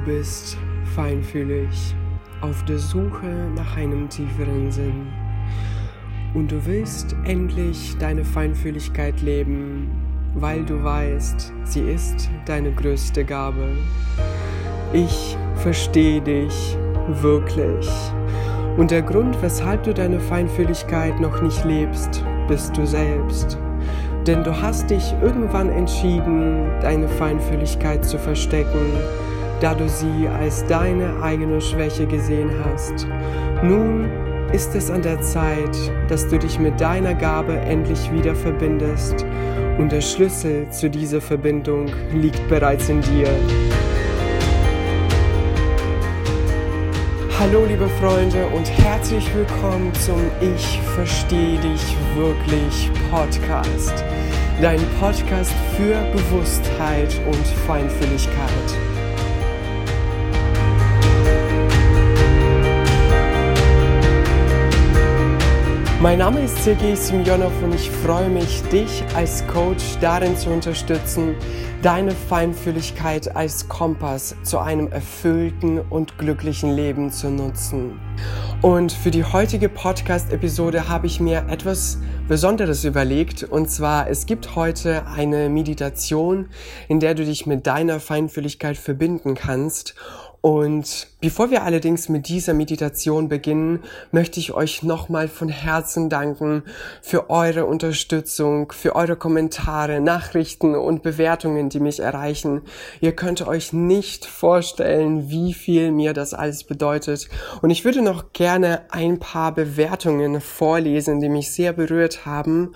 Du bist feinfühlig auf der Suche nach einem tieferen Sinn. Und du willst endlich deine Feinfühligkeit leben, weil du weißt, sie ist deine größte Gabe. Ich verstehe dich wirklich. Und der Grund, weshalb du deine Feinfühligkeit noch nicht lebst, bist du selbst. Denn du hast dich irgendwann entschieden, deine Feinfühligkeit zu verstecken da du sie als deine eigene Schwäche gesehen hast. Nun ist es an der Zeit, dass du dich mit deiner Gabe endlich wieder verbindest und der Schlüssel zu dieser Verbindung liegt bereits in dir. Hallo liebe Freunde und herzlich willkommen zum Ich verstehe dich wirklich Podcast. Dein Podcast für Bewusstheit und Feinfühligkeit. Mein Name ist Sergei Simjonov und ich freue mich, dich als Coach darin zu unterstützen, deine Feinfühligkeit als Kompass zu einem erfüllten und glücklichen Leben zu nutzen. Und für die heutige Podcast-Episode habe ich mir etwas Besonderes überlegt. Und zwar, es gibt heute eine Meditation, in der du dich mit deiner Feinfühligkeit verbinden kannst. Und bevor wir allerdings mit dieser Meditation beginnen, möchte ich euch nochmal von Herzen danken für eure Unterstützung, für eure Kommentare, Nachrichten und Bewertungen, die mich erreichen. Ihr könnt euch nicht vorstellen, wie viel mir das alles bedeutet. Und ich würde noch gerne ein paar Bewertungen vorlesen, die mich sehr berührt haben.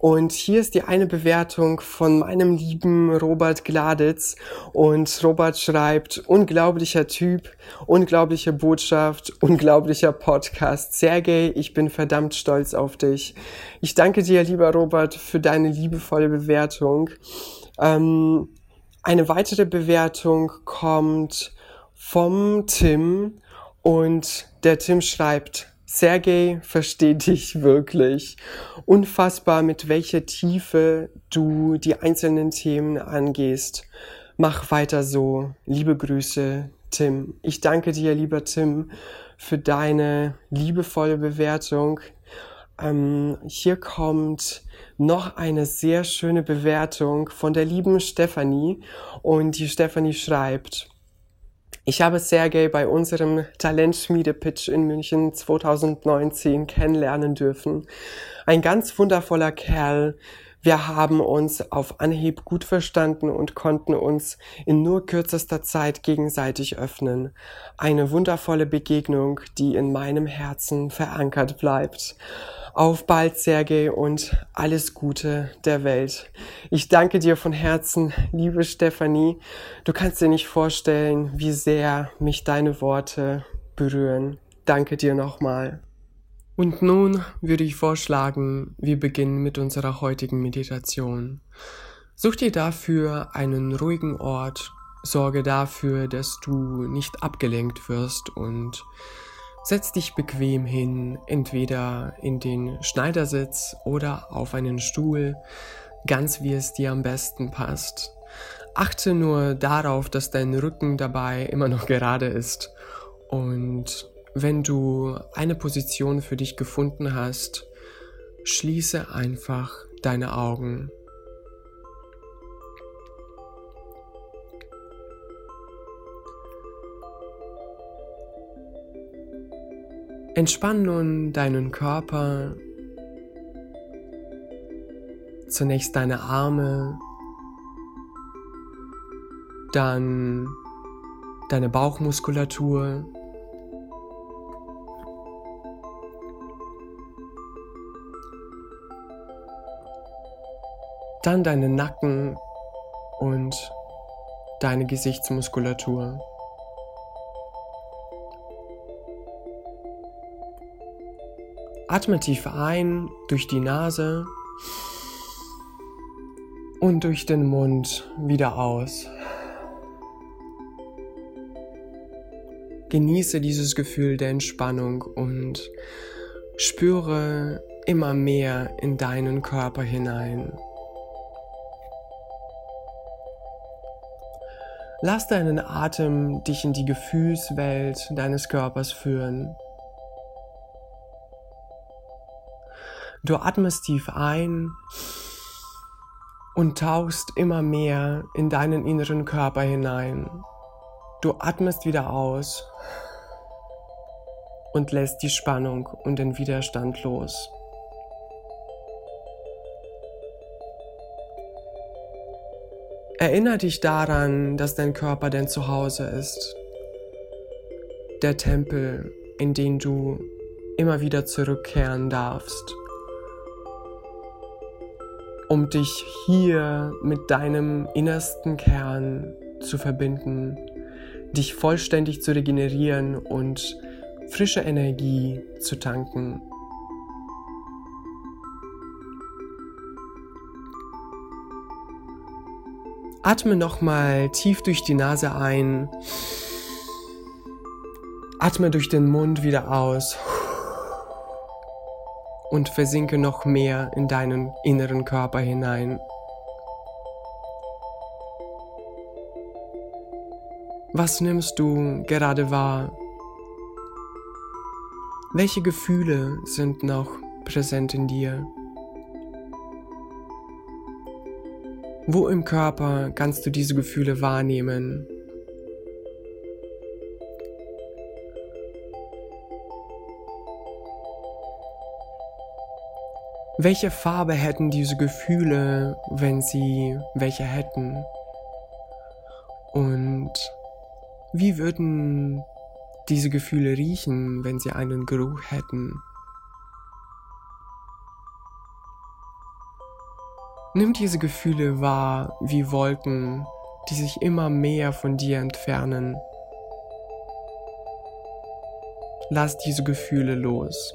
Und hier ist die eine Bewertung von meinem lieben Robert Gladitz. Und Robert schreibt, unglaublicher Typ, unglaubliche Botschaft, unglaublicher Podcast. Sergej, ich bin verdammt stolz auf dich. Ich danke dir, lieber Robert, für deine liebevolle Bewertung. Ähm, eine weitere Bewertung kommt vom Tim und der Tim schreibt, Sergej versteht dich wirklich. Unfassbar, mit welcher Tiefe du die einzelnen Themen angehst. Mach weiter so. Liebe Grüße, Tim. Ich danke dir, lieber Tim, für deine liebevolle Bewertung. Ähm, hier kommt noch eine sehr schöne Bewertung von der lieben Stefanie und die Stefanie schreibt, ich habe Sergej bei unserem Talentschmiede-Pitch in München 2019 kennenlernen dürfen. Ein ganz wundervoller Kerl. Wir haben uns auf Anhieb gut verstanden und konnten uns in nur kürzester Zeit gegenseitig öffnen. Eine wundervolle Begegnung, die in meinem Herzen verankert bleibt. Auf bald, Sergej, und alles Gute der Welt. Ich danke dir von Herzen, liebe Stefanie. Du kannst dir nicht vorstellen, wie sehr mich deine Worte berühren. Danke dir nochmal. Und nun würde ich vorschlagen, wir beginnen mit unserer heutigen Meditation. Such dir dafür einen ruhigen Ort, sorge dafür, dass du nicht abgelenkt wirst und Setz dich bequem hin, entweder in den Schneidersitz oder auf einen Stuhl, ganz wie es dir am besten passt. Achte nur darauf, dass dein Rücken dabei immer noch gerade ist. Und wenn du eine Position für dich gefunden hast, schließe einfach deine Augen. Entspann nun deinen Körper, zunächst deine Arme, dann deine Bauchmuskulatur, dann deine Nacken und deine Gesichtsmuskulatur. Atme tief ein durch die Nase und durch den Mund wieder aus. Genieße dieses Gefühl der Entspannung und spüre immer mehr in deinen Körper hinein. Lass deinen Atem dich in die Gefühlswelt deines Körpers führen. Du atmest tief ein und tauchst immer mehr in deinen inneren Körper hinein. Du atmest wieder aus und lässt die Spannung und den Widerstand los. Erinnere dich daran, dass dein Körper dein Zuhause ist. Der Tempel, in den du immer wieder zurückkehren darfst. Um dich hier mit deinem innersten Kern zu verbinden, dich vollständig zu regenerieren und frische Energie zu tanken. Atme nochmal tief durch die Nase ein. Atme durch den Mund wieder aus. Und versinke noch mehr in deinen inneren Körper hinein. Was nimmst du gerade wahr? Welche Gefühle sind noch präsent in dir? Wo im Körper kannst du diese Gefühle wahrnehmen? Welche Farbe hätten diese Gefühle, wenn sie welche hätten? Und wie würden diese Gefühle riechen, wenn sie einen Geruch hätten? Nimm diese Gefühle wahr wie Wolken, die sich immer mehr von dir entfernen. Lass diese Gefühle los.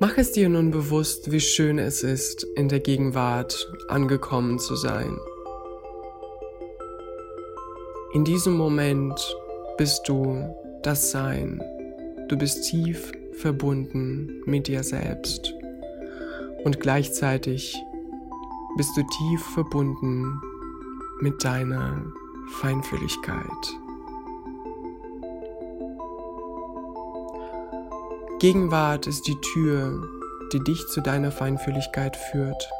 Mach es dir nun bewusst, wie schön es ist, in der Gegenwart angekommen zu sein. In diesem Moment bist du das Sein. Du bist tief verbunden mit dir selbst und gleichzeitig bist du tief verbunden mit deiner Feinfühligkeit. Gegenwart ist die Tür, die dich zu deiner Feinfühligkeit führt.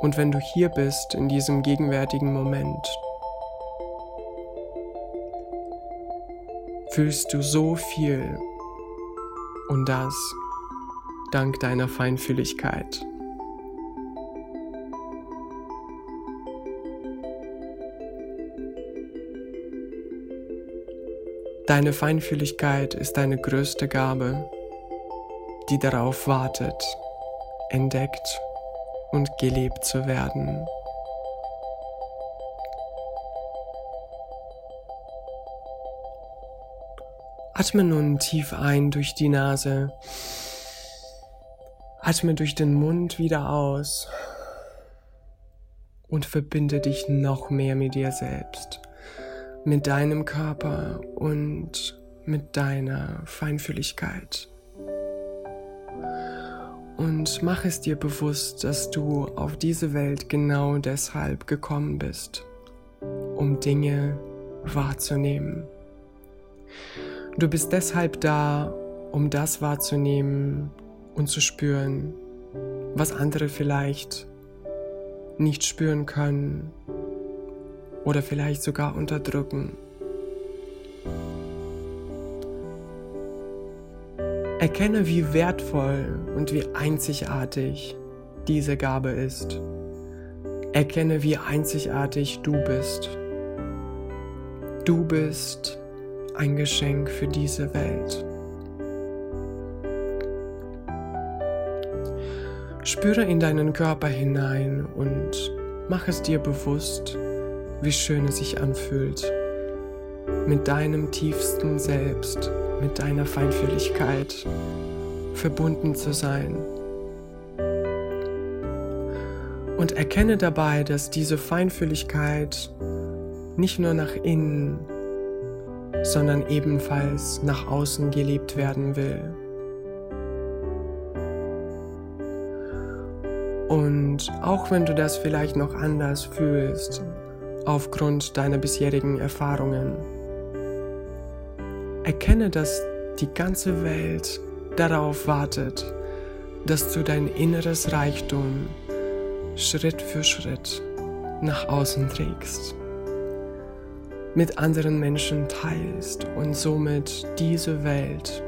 Und wenn du hier bist in diesem gegenwärtigen Moment, fühlst du so viel und das dank deiner Feinfühligkeit. Deine Feinfühligkeit ist deine größte Gabe, die darauf wartet, entdeckt und gelebt zu werden. Atme nun tief ein durch die Nase. Atme durch den Mund wieder aus. Und verbinde dich noch mehr mit dir selbst, mit deinem Körper und mit deiner Feinfühligkeit. Und mach es dir bewusst, dass du auf diese Welt genau deshalb gekommen bist, um Dinge wahrzunehmen. Du bist deshalb da, um das wahrzunehmen und zu spüren, was andere vielleicht nicht spüren können oder vielleicht sogar unterdrücken. Erkenne, wie wertvoll und wie einzigartig diese Gabe ist. Erkenne, wie einzigartig du bist. Du bist ein Geschenk für diese Welt. Spüre in deinen Körper hinein und mach es dir bewusst, wie schön es sich anfühlt, mit deinem tiefsten Selbst, mit deiner Feinfühligkeit verbunden zu sein. Und erkenne dabei, dass diese Feinfühligkeit nicht nur nach innen sondern ebenfalls nach außen gelebt werden will. Und auch wenn du das vielleicht noch anders fühlst, aufgrund deiner bisherigen Erfahrungen, erkenne, dass die ganze Welt darauf wartet, dass du dein inneres Reichtum Schritt für Schritt nach außen trägst mit anderen Menschen teilst und somit diese Welt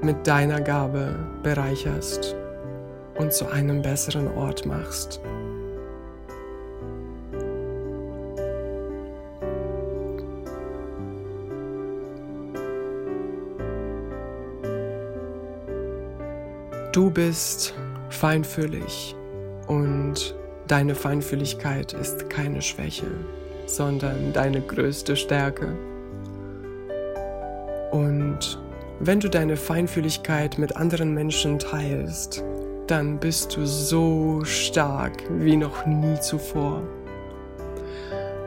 mit deiner Gabe bereicherst und zu einem besseren Ort machst. Du bist feinfühlig und deine Feinfühligkeit ist keine Schwäche, sondern deine größte Stärke. Und wenn du deine Feinfühligkeit mit anderen Menschen teilst, dann bist du so stark wie noch nie zuvor.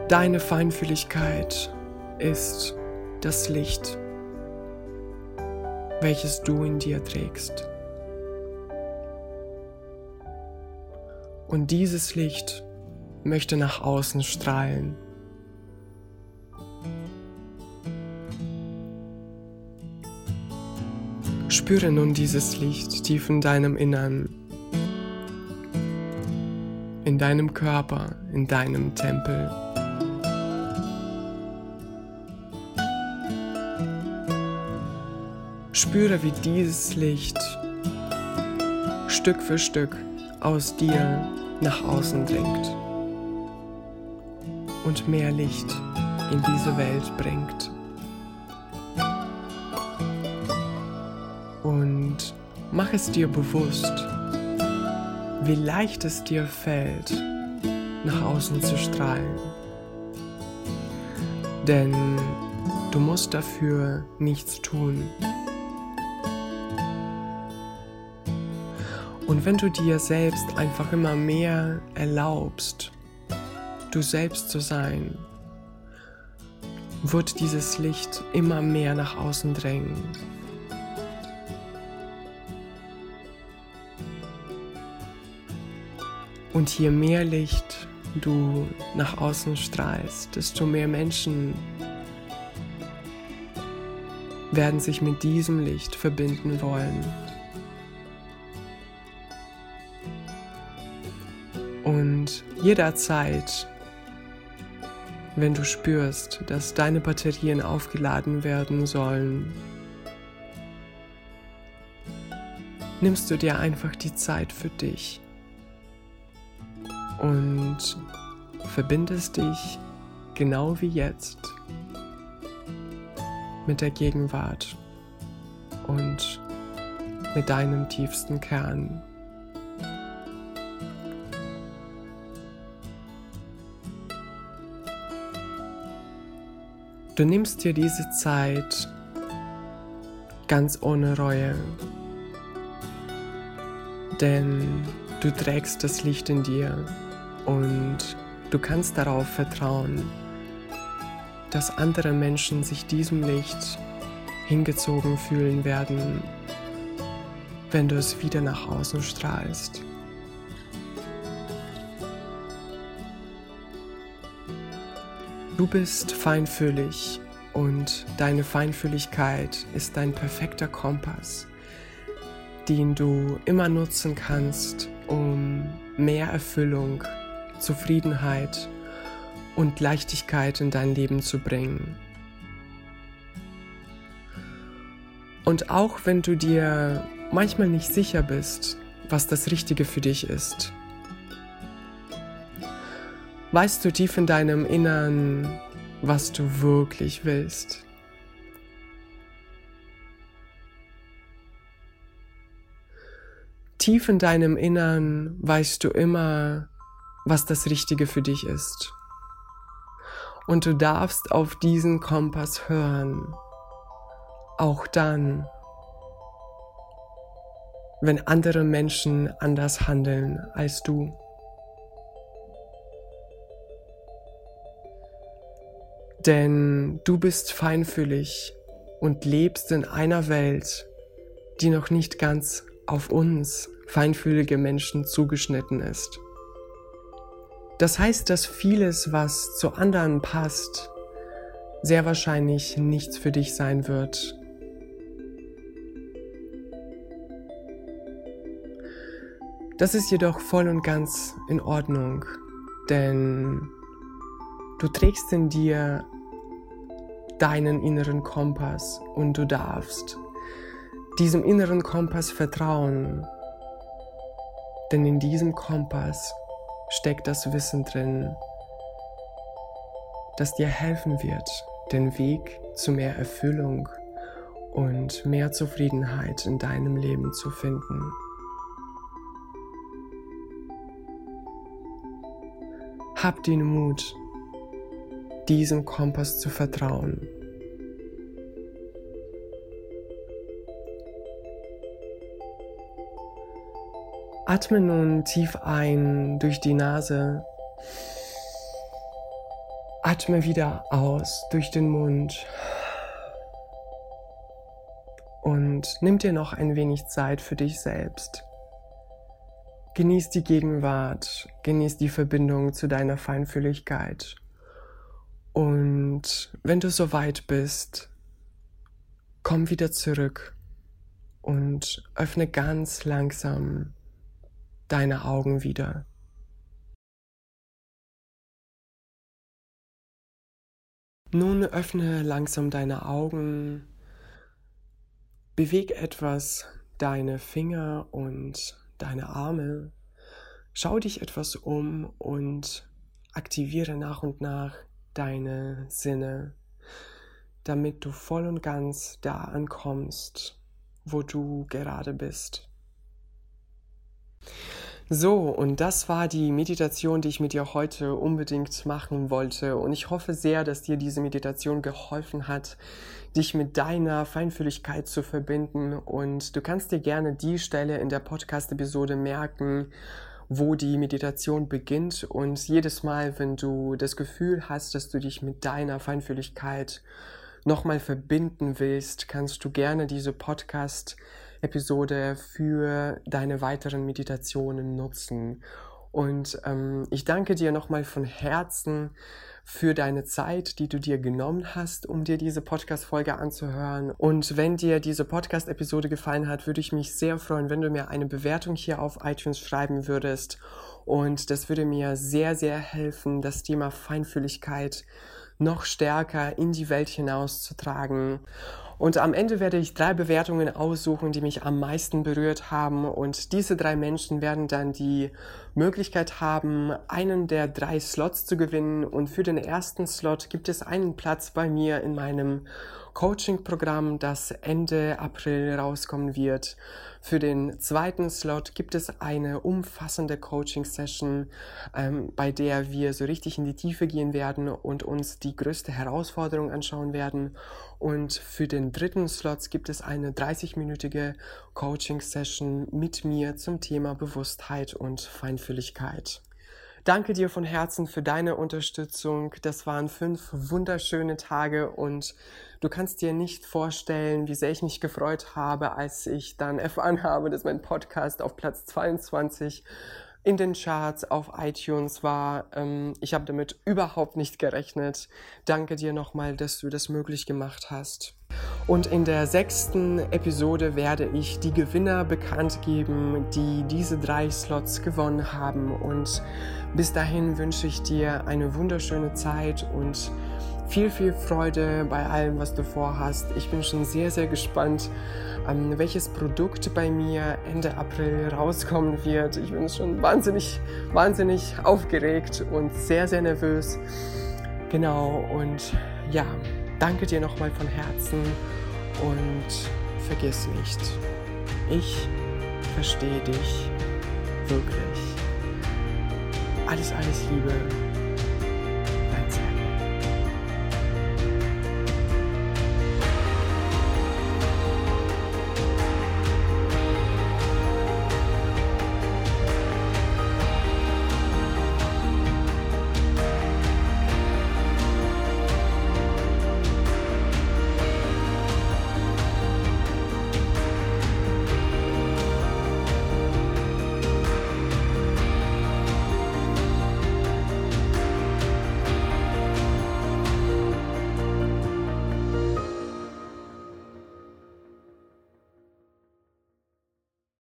Deine Feinfühligkeit ist das Licht, welches du in dir trägst. Und dieses Licht möchte nach außen strahlen. Spüre nun dieses Licht tief in deinem Innern, in deinem Körper, in deinem Tempel. Spüre, wie dieses Licht Stück für Stück aus dir nach außen dringt und mehr Licht in diese Welt bringt. Mach es dir bewusst, wie leicht es dir fällt, nach außen zu strahlen. Denn du musst dafür nichts tun. Und wenn du dir selbst einfach immer mehr erlaubst, du selbst zu sein, wird dieses Licht immer mehr nach außen drängen. Und je mehr Licht du nach außen strahlst, desto mehr Menschen werden sich mit diesem Licht verbinden wollen. Und jederzeit, wenn du spürst, dass deine Batterien aufgeladen werden sollen, nimmst du dir einfach die Zeit für dich und verbindest dich genau wie jetzt mit der Gegenwart und mit deinem tiefsten Kern. Du nimmst dir diese Zeit ganz ohne Reue, denn du trägst das Licht in dir und du kannst darauf vertrauen, dass andere Menschen sich diesem Licht hingezogen fühlen werden, wenn du es wieder nach außen strahlst. Du bist feinfühlig und deine Feinfühligkeit ist dein perfekter Kompass, den du immer nutzen kannst, um mehr Erfüllung, Zufriedenheit und Leichtigkeit in dein Leben zu bringen. Und auch wenn du dir manchmal nicht sicher bist, was das Richtige für dich ist, Weißt du tief in deinem Innern, was du wirklich willst? Tief in deinem Innern weißt du immer, was das Richtige für dich ist. Und du darfst auf diesen Kompass hören, auch dann, wenn andere Menschen anders handeln als du. Denn du bist feinfühlig und lebst in einer Welt, die noch nicht ganz auf uns feinfühlige Menschen zugeschnitten ist. Das heißt, dass vieles, was zu anderen passt, sehr wahrscheinlich nichts für dich sein wird. Das ist jedoch voll und ganz in Ordnung, denn du trägst in dir deinen inneren Kompass und du darfst diesem inneren Kompass vertrauen, denn in diesem Kompass steckt das Wissen drin, das dir helfen wird, den Weg zu mehr Erfüllung und mehr Zufriedenheit in deinem Leben zu finden. Hab den Mut, diesem Kompass zu vertrauen. Atme nun tief ein durch die Nase. Atme wieder aus durch den Mund. Und nimm dir noch ein wenig Zeit für dich selbst. Genieß die Gegenwart, genieß die Verbindung zu deiner Feinfühligkeit. Und wenn du soweit bist, komm wieder zurück und öffne ganz langsam deine Augen wieder. Nun öffne langsam deine Augen, beweg etwas deine Finger und deine Arme. Schau dich etwas um und aktiviere nach und nach deine Sinne, damit du voll und ganz da ankommst, wo du gerade bist. So, und das war die Meditation, die ich mit dir heute unbedingt machen wollte. Und ich hoffe sehr, dass dir diese Meditation geholfen hat, dich mit deiner Feinfühligkeit zu verbinden. Und du kannst dir gerne die Stelle in der Podcast-Episode merken, wo die Meditation beginnt. Und jedes Mal, wenn du das Gefühl hast, dass du dich mit deiner Feinfühligkeit nochmal verbinden willst, kannst du gerne diese Podcast Episode für deine weiteren Meditationen nutzen. Und ähm, ich danke dir nochmal von Herzen für deine Zeit, die du dir genommen hast, um dir diese Podcast-Folge anzuhören. Und wenn dir diese Podcast-Episode gefallen hat, würde ich mich sehr freuen, wenn du mir eine Bewertung hier auf iTunes schreiben würdest. Und das würde mir sehr, sehr helfen, das Thema Feinfühligkeit noch stärker in die Welt hinauszutragen. Und am Ende werde ich drei Bewertungen aussuchen, die mich am meisten berührt haben. Und diese drei Menschen werden dann die Möglichkeit haben, einen der drei Slots zu gewinnen. Und für den ersten Slot gibt es einen Platz bei mir in meinem Coaching-Programm, das Ende April rauskommen wird. Für den zweiten Slot gibt es eine umfassende Coaching-Session, ähm, bei der wir so richtig in die Tiefe gehen werden und uns die größte Herausforderung anschauen werden. Und für den dritten Slot gibt es eine 30-minütige Coaching-Session mit mir zum Thema Bewusstheit und Feinfühligkeit. Danke dir von Herzen für deine Unterstützung. Das waren fünf wunderschöne Tage und du kannst dir nicht vorstellen, wie sehr ich mich gefreut habe, als ich dann erfahren habe, dass mein Podcast auf Platz 22 in den Charts auf iTunes war. Ähm, ich habe damit überhaupt nicht gerechnet. Danke dir nochmal, dass du das möglich gemacht hast. Und in der sechsten Episode werde ich die Gewinner bekannt geben, die diese drei Slots gewonnen haben. Und bis dahin wünsche ich dir eine wunderschöne Zeit und viel, viel Freude bei allem, was du vorhast. Ich bin schon sehr, sehr gespannt, ähm, welches Produkt bei mir Ende April rauskommen wird. Ich bin schon wahnsinnig, wahnsinnig aufgeregt und sehr, sehr nervös. Genau, und ja, danke dir nochmal von Herzen und vergiss nicht, ich verstehe dich wirklich. Alles, alles Liebe